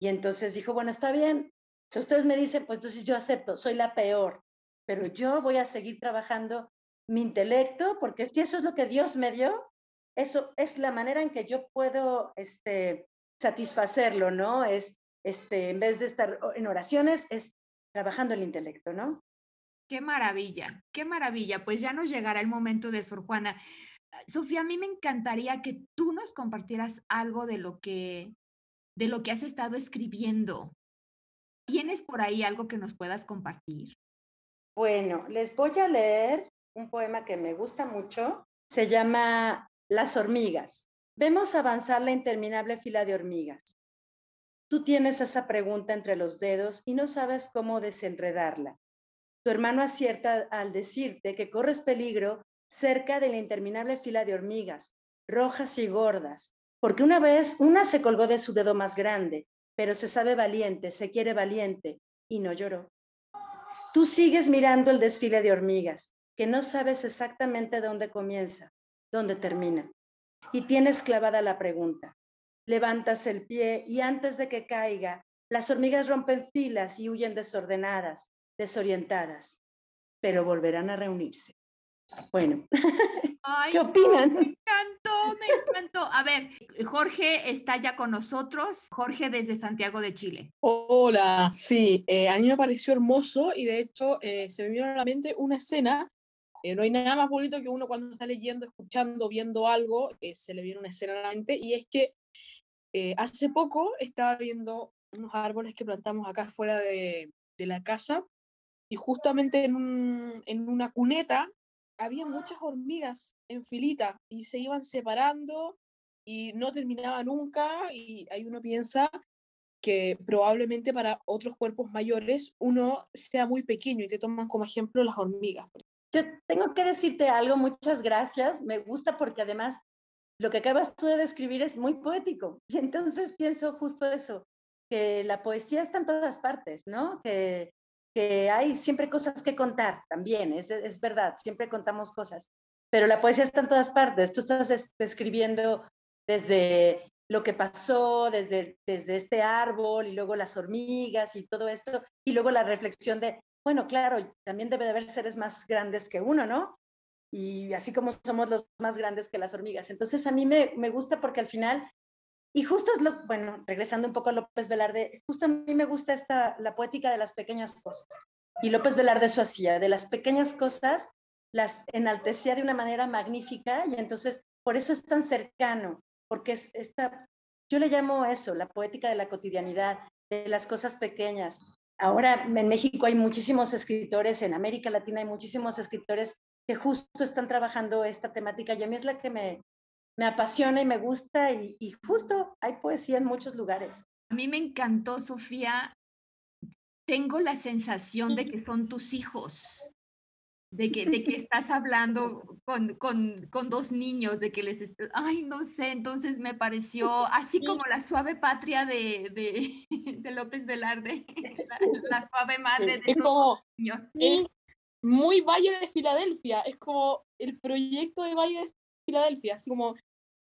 Y entonces dijo, bueno, está bien, si ustedes me dicen, pues entonces yo acepto, soy la peor, pero yo voy a seguir trabajando mi intelecto, porque si eso es lo que Dios me dio, eso es la manera en que yo puedo este, satisfacerlo, ¿no? Es, este, en vez de estar en oraciones, es trabajando el intelecto, ¿no? Qué maravilla, qué maravilla. Pues ya nos llegará el momento de Sor Juana. Sofía, a mí me encantaría que tú nos compartieras algo de lo que, de lo que has estado escribiendo. ¿Tienes por ahí algo que nos puedas compartir? Bueno, les voy a leer un poema que me gusta mucho. Se llama las hormigas. Vemos avanzar la interminable fila de hormigas. Tú tienes esa pregunta entre los dedos y no sabes cómo desenredarla. Tu hermano acierta al decirte que corres peligro cerca de la interminable fila de hormigas, rojas y gordas, porque una vez una se colgó de su dedo más grande, pero se sabe valiente, se quiere valiente, y no lloró. Tú sigues mirando el desfile de hormigas, que no sabes exactamente dónde comienza, dónde termina. Y tienes clavada la pregunta. Levantas el pie y antes de que caiga, las hormigas rompen filas y huyen desordenadas, desorientadas, pero volverán a reunirse. Bueno, *laughs* ¿qué opinan? me encantó, me encantó. A ver, Jorge está ya con nosotros. Jorge desde Santiago de Chile. Hola, sí, eh, a mí me pareció hermoso y de hecho eh, se me vino a la mente una escena eh, no hay nada más bonito que uno cuando está leyendo, escuchando, viendo algo, eh, se le viene una escena a la mente, y es que eh, hace poco estaba viendo unos árboles que plantamos acá fuera de, de la casa, y justamente en, un, en una cuneta había muchas hormigas en filita y se iban separando y no terminaba nunca y ahí uno piensa que probablemente para otros cuerpos mayores uno sea muy pequeño y te toman como ejemplo las hormigas. Yo tengo que decirte algo, muchas gracias. Me gusta porque además lo que acabas tú de describir es muy poético. Y entonces pienso justo eso, que la poesía está en todas partes, ¿no? Que, que hay siempre cosas que contar también, es, es verdad, siempre contamos cosas, pero la poesía está en todas partes. Tú estás escribiendo desde lo que pasó, desde, desde este árbol y luego las hormigas y todo esto, y luego la reflexión de, bueno, claro, también debe de haber seres más grandes que uno, ¿no? Y así como somos los más grandes que las hormigas. Entonces a mí me, me gusta porque al final y justo es lo, bueno, regresando un poco a López Velarde, justo a mí me gusta esta, la poética de las pequeñas cosas. Y López Velarde eso hacía, de las pequeñas cosas las enaltecía de una manera magnífica y entonces por eso es tan cercano, porque es esta, yo le llamo eso, la poética de la cotidianidad, de las cosas pequeñas. Ahora en México hay muchísimos escritores, en América Latina hay muchísimos escritores que justo están trabajando esta temática y a mí es la que me, me apasiona y me gusta y, justo hay poesía en muchos lugares. A mí me encantó, Sofía. Tengo la sensación de que son tus hijos, de que, de que estás hablando con, con, con dos niños, de que les... Ay, no sé, entonces me pareció así como la suave patria de, de, *laughs* de López Velarde, *laughs* la, suave madre de los niños. Es muy Valle de Filadelfia, es como el proyecto de Valle de Filadelfia, así como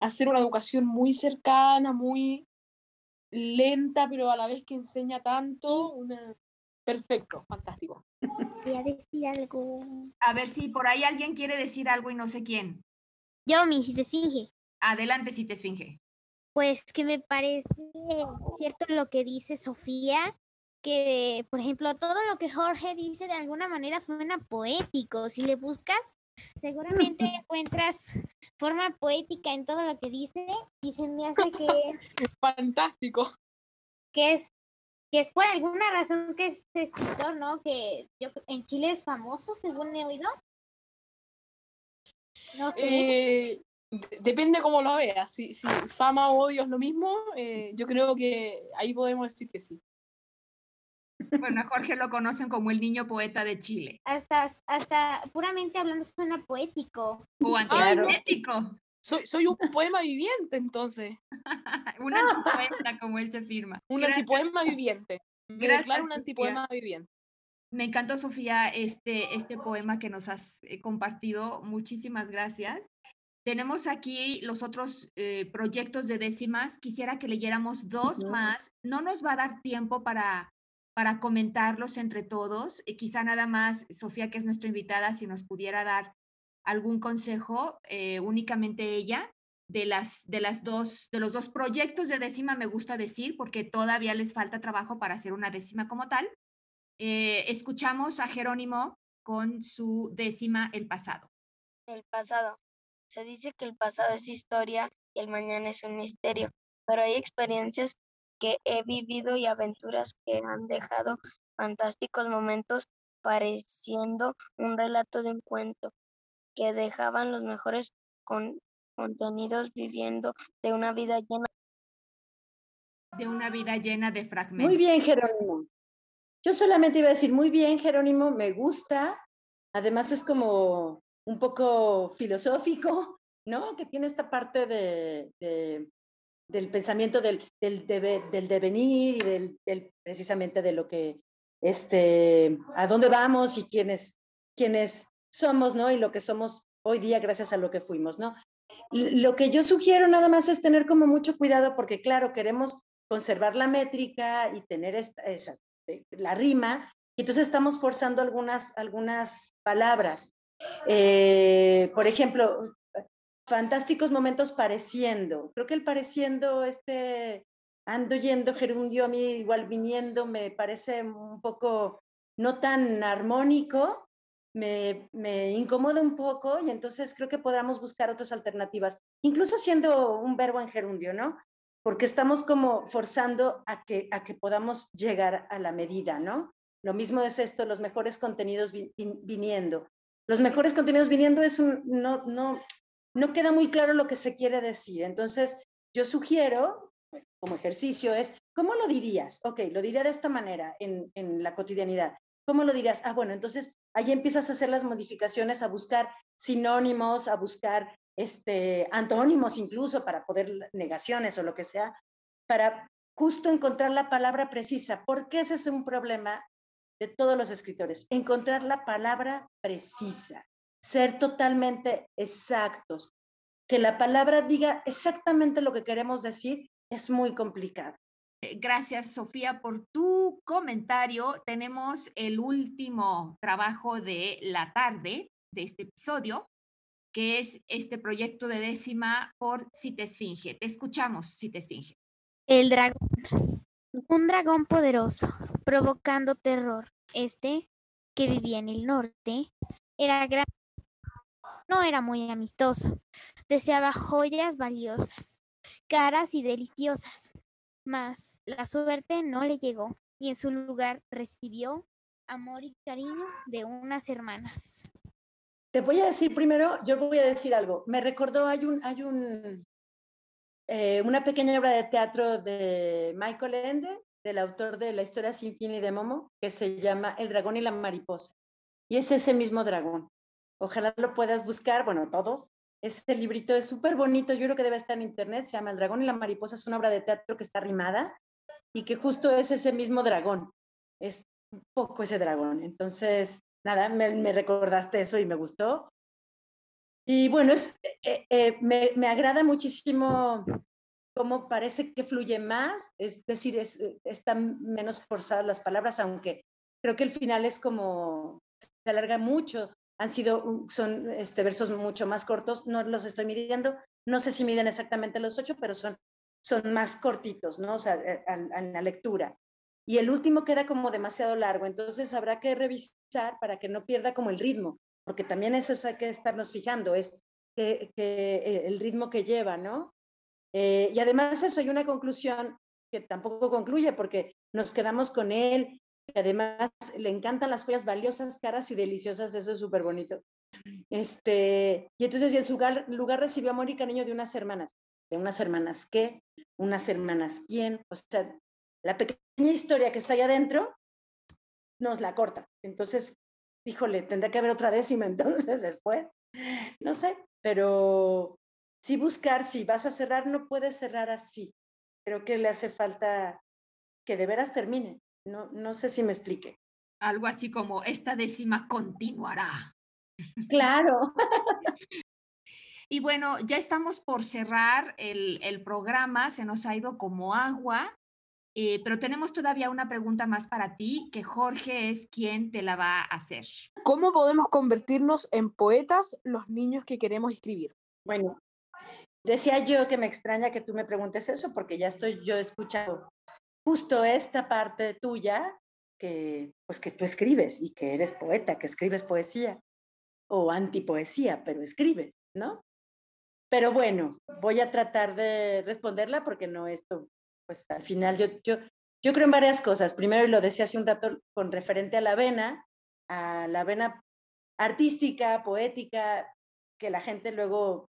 hacer una educación muy cercana, muy lenta, pero a la vez que enseña tanto. Una... Perfecto, fantástico. Voy a decir algo. A ver si por ahí alguien quiere decir algo y no sé quién. Yo, mi, si te esfinge. Adelante, si te esfinge. Pues que me parece cierto lo que dice Sofía, que, por ejemplo, todo lo que Jorge dice de alguna manera suena poético. Si le buscas, seguramente encuentras forma poética en todo lo que dice y se me hace que *laughs* fantástico que es que es por alguna razón que es escritor, ¿no? Que yo en Chile es famoso, según he oído. No sé. Eh, depende cómo lo veas. Si, si fama o odio es lo mismo, eh, yo creo que ahí podemos decir que sí. Bueno, a Jorge lo conocen como el niño poeta de Chile. Hasta, hasta puramente hablando suena poético. O antipoético. Soy, soy un poema viviente, entonces. *laughs* un antipoeta, como él se firma. Un antipoema viviente. Me declaro un antipoema viviente. Me encantó, Sofía, este, este poema que nos has eh, compartido. Muchísimas gracias. Tenemos aquí los otros eh, proyectos de décimas. Quisiera que leyéramos dos más. No nos va a dar tiempo para para comentarlos entre todos. Y quizá nada más, Sofía, que es nuestra invitada, si nos pudiera dar algún consejo, eh, únicamente ella, de las, de las dos, de los dos proyectos de décima, me gusta decir, porque todavía les falta trabajo para hacer una décima como tal. Eh, escuchamos a Jerónimo con su décima, el pasado. El pasado. Se dice que el pasado es historia y el mañana es un misterio, pero hay experiencias que he vivido y aventuras que han dejado fantásticos momentos pareciendo un relato de un cuento, que dejaban los mejores contenidos viviendo de una vida llena de una vida llena de fragmentos. Muy bien, Jerónimo. Yo solamente iba a decir, muy bien, Jerónimo, me gusta. Además es como un poco filosófico, ¿no? Que tiene esta parte de, del pensamiento del, del, del devenir y del, precisamente de lo que, este, a dónde vamos y quiénes, quiénes somos, ¿no? Y lo que somos hoy día gracias a lo que fuimos, ¿no? Lo que yo sugiero nada más es tener como mucho cuidado porque, claro, queremos conservar la métrica y tener esta, esa, la rima, y entonces estamos forzando algunas, algunas palabras. Eh, por ejemplo, fantásticos momentos pareciendo. Creo que el pareciendo, este, ando yendo gerundio a mí igual viniendo, me parece un poco no tan armónico, me, incomoda un poco y entonces creo que podamos buscar otras alternativas, incluso siendo un verbo en gerundio, ¿no? Porque estamos como forzando a que, a que podamos llegar a la medida, ¿no? Lo mismo es esto, los mejores contenidos viniendo. Los mejores contenidos viniendo es un, no, no, no queda muy claro lo que se quiere decir. Entonces, yo sugiero, como ejercicio, es, ¿cómo lo dirías? Ok, lo diría de esta manera en, la cotidianidad. ¿Cómo lo dirías? Ah, bueno, entonces ahí empiezas a hacer las modificaciones, a buscar sinónimos, a buscar este, antónimos incluso para poder negaciones o lo que sea, para justo encontrar la palabra precisa, porque ese es un problema de todos los escritores, encontrar la palabra precisa, ser totalmente exactos, que la palabra diga exactamente lo que queremos decir es muy complicado. Eh, gracias, Sofía, por tu comentario. Tenemos el último trabajo de la tarde de este episodio, que es este proyecto de décima por Cita Esfinge. Te escuchamos, Cita Esfinge. El dragón. Un dragón poderoso, provocando terror. Este, que vivía en el norte, era gran... No era muy amistoso. Deseaba joyas valiosas, caras y deliciosas. Mas la suerte no le llegó y en su lugar recibió amor y cariño de unas hermanas. Te voy a decir primero, yo voy a decir algo. Me recordó, hay un, hay un, eh, una pequeña obra de teatro de Michael Ende, del autor de La historia sin fin y de Momo, que se llama El dragón y la mariposa. Y es ese mismo dragón. Ojalá lo puedas buscar, bueno, todos. Este librito es súper bonito, yo creo que debe estar en internet, se llama El dragón y la mariposa, es una obra de teatro que está rimada y que justo es ese mismo dragón. Es un poco ese dragón. Entonces, nada, me, recordaste eso y me gustó. Y bueno, eh, eh, me, me, agrada muchísimo cómo parece que fluye más, es decir, es, están menos forzadas las palabras, aunque creo que el final es como, se alarga mucho, han sido, son este, versos mucho más cortos, no los estoy midiendo, no sé si miden exactamente los ocho, pero son, son más cortitos, ¿no? O sea, en la lectura y el último queda como demasiado largo, entonces habrá que revisar para que no pierda como el ritmo, porque también eso hay que estarnos fijando, es que, eh, el ritmo que lleva, ¿no? Eh, y además eso hay una conclusión que tampoco concluye porque nos quedamos con él, que además le encantan las joyas valiosas, caras y deliciosas, eso es súper bonito. Este, y entonces en su lugar, lugar recibió amor y cariño de unas hermanas. ¿De unas hermanas qué? ¿Unas hermanas quién? O sea, la pequeña historia que está ahí adentro nos la corta. Entonces, híjole, tendrá que haber otra décima entonces después. No sé, pero sí buscar, si vas a cerrar, no puedes cerrar así. Creo que le hace falta que de veras termine. No, no sé si me explique. Algo así como esta décima continuará. Claro. *laughs* Y bueno, ya estamos por cerrar el, el, programa, se nos ha ido como agua. Eh, pero tenemos todavía una pregunta más para ti, que Jorge es quien te la va a hacer. ¿Cómo podemos convertirnos en poetas los niños que queremos escribir? Bueno, decía yo que me extraña que tú me preguntes eso, porque ya estoy yo escuchando justo esta parte tuya, que pues que tú escribes y que eres poeta, que escribes poesía o antipoesía, pero escribes, ¿no? Pero bueno, voy a tratar de responderla porque no esto pues al final yo, yo, yo creo en varias cosas. Primero, y lo decía hace un rato con referente a la vena, a la vena artística, poética, que la gente luego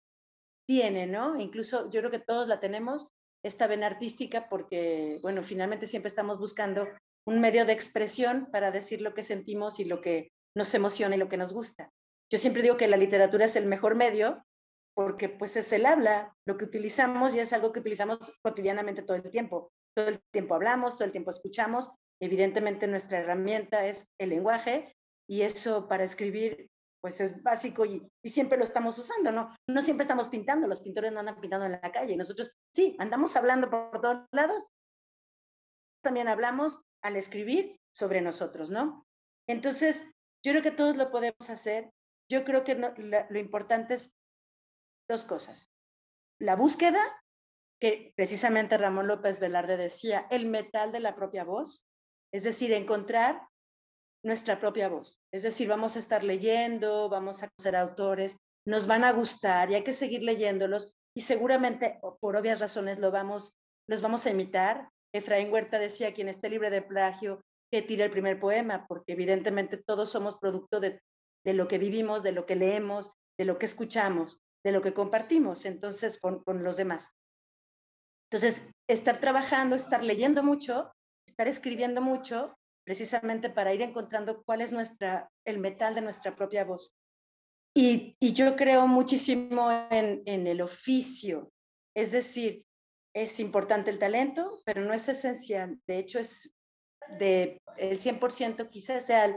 tiene, ¿no? Incluso yo creo que todos la tenemos, esta vena artística, porque, bueno, finalmente siempre estamos buscando un medio de expresión para decir lo que sentimos y lo que nos emociona y lo que nos gusta. Yo siempre digo que la literatura es el mejor medio porque pues es el habla, lo que utilizamos y es algo que utilizamos cotidianamente todo el tiempo. Todo el tiempo hablamos, todo el tiempo escuchamos. Evidentemente nuestra herramienta es el lenguaje y eso para escribir pues es básico y, siempre lo estamos usando, ¿no? No siempre estamos pintando, los pintores no andan pintando en la calle, nosotros sí, andamos hablando por todos lados, también hablamos al escribir sobre nosotros, ¿no? Entonces, yo creo que todos lo podemos hacer, yo creo que lo importante es dos cosas. La búsqueda, que precisamente Ramón López Velarde decía, el metal de la propia voz, es decir, encontrar nuestra propia voz. Es decir, vamos a estar leyendo, vamos a conocer autores, nos van a gustar y hay que seguir leyéndolos y seguramente por obvias razones lo vamos, los vamos a imitar. Efraín Huerta decía, quien esté libre de plagio, que tire el primer poema, porque evidentemente todos somos producto de, de lo que vivimos, de lo que leemos, de lo que escuchamos de lo que compartimos entonces con, los demás. Entonces, estar trabajando, estar leyendo mucho, estar escribiendo mucho, precisamente para ir encontrando cuál es el metal de nuestra propia voz. Y, yo creo muchísimo en, en, el oficio, es decir, es importante el talento, pero no es esencial. De hecho, es de el 100% quizás sea el,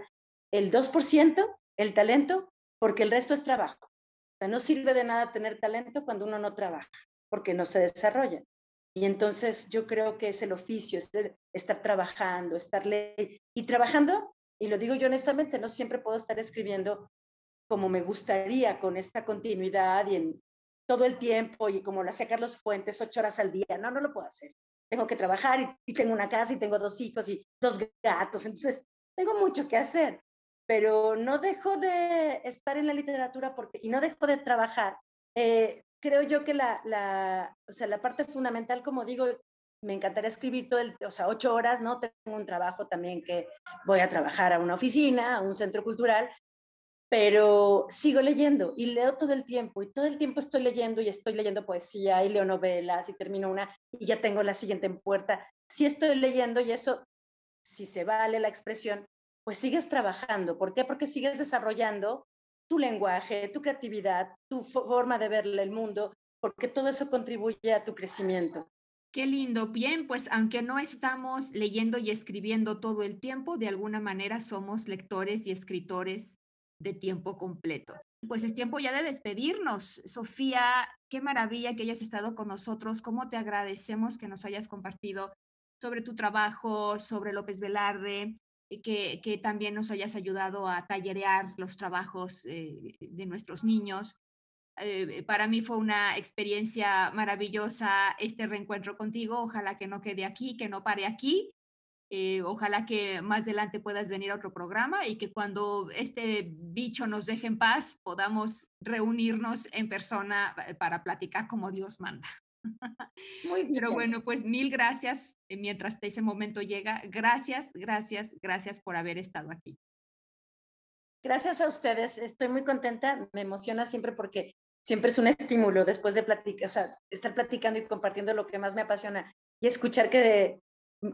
el 2% el talento, porque el resto es trabajo. O sea, no sirve de nada tener talento cuando uno no trabaja, porque no se desarrolla. Y entonces yo creo que es el oficio, es estar trabajando, estar y trabajando, y lo digo yo honestamente, no siempre puedo estar escribiendo como me gustaría con esta continuidad y en todo el tiempo y como lo hacía Carlos Fuentes, ocho horas al día. No, no lo puedo hacer. Tengo que trabajar y, y tengo una casa y tengo dos hijos y dos gatos. Entonces, tengo mucho que hacer, pero no dejo de estar en la literatura porque, y no dejo de trabajar. Eh, creo yo que la, la, o sea, la parte fundamental, como digo, me encantaría escribir todo el, o sea, ocho horas, ¿no? Tengo un trabajo también que voy a trabajar a una oficina, a un centro cultural, pero sigo leyendo y leo todo el tiempo y todo el tiempo estoy leyendo y estoy leyendo poesía y leo novelas y termino una y ya tengo la siguiente en puerta. Si estoy leyendo y eso, si se vale la expresión, pues sigues trabajando. ¿Por qué? Porque sigues desarrollando tu lenguaje, tu creatividad, tu forma de ver el mundo, porque todo eso contribuye a tu crecimiento. Qué lindo. Bien, pues aunque no estamos leyendo y escribiendo todo el tiempo, de alguna manera somos lectores y escritores de tiempo completo. Pues es tiempo ya de despedirnos. Sofía, qué maravilla que hayas estado con nosotros. ¿Cómo te agradecemos que nos hayas compartido sobre tu trabajo, sobre López Velarde, que, que también nos hayas ayudado a tallerear los trabajos eh, de nuestros niños? Eh, para mí fue una experiencia maravillosa este reencuentro contigo. Ojalá que no quede aquí, que no pare aquí eh, ojalá que más adelante puedas venir a otro programa y que cuando este bicho nos deje en paz podamos reunirnos en persona eh, para platicar como Dios manda. Muy bien. Pero bueno, pues mil gracias eh, mientras ese momento llega. Gracias, gracias, gracias por haber estado aquí. Gracias a ustedes. Estoy muy contenta. Me emociona siempre porque siempre es un estímulo después de platicar, o sea, estar platicando y compartiendo lo que más me apasiona y escuchar que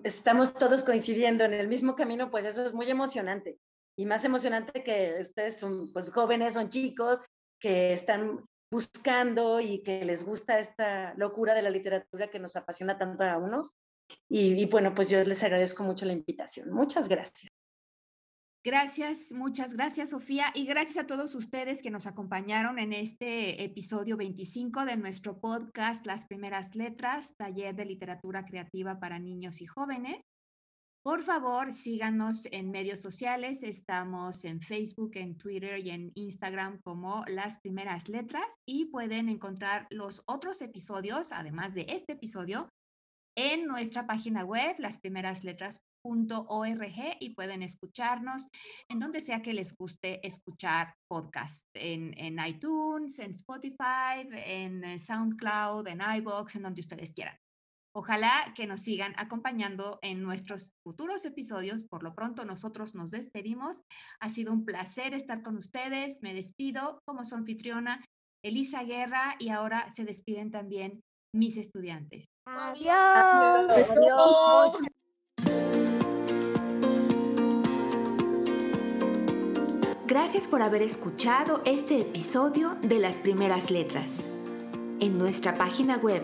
estamos todos coincidiendo en el mismo camino, pues eso es muy emocionante. Y más emocionante que ustedes son pues jóvenes, son chicos que están buscando y que les gusta esta locura de la literatura que nos apasiona tanto a unos. Y, y bueno, pues yo les agradezco mucho la invitación. Muchas gracias. Gracias, muchas gracias Sofía y gracias a todos ustedes que nos acompañaron en este episodio 25 de nuestro podcast Las Primeras Letras, taller de literatura creativa para niños y jóvenes. Por favor, síganos en medios sociales. Estamos en Facebook, en Twitter y en Instagram como Las Primeras Letras y pueden encontrar los otros episodios, además de este episodio, en nuestra página web, lasprimerasletras.org y pueden escucharnos en donde sea que les guste escuchar podcast, en, en iTunes, en Spotify, en eh, SoundCloud, en iBox, en donde ustedes quieran. Ojalá que nos sigan acompañando en nuestros futuros episodios. Por lo pronto, nosotros nos despedimos. Ha sido un placer estar con ustedes. Me despido como su anfitriona, Elisa Guerra, y ahora se despiden también mis estudiantes. Adiós. Adiós. Gracias por haber escuchado este episodio de Las Primeras Letras. En nuestra página web,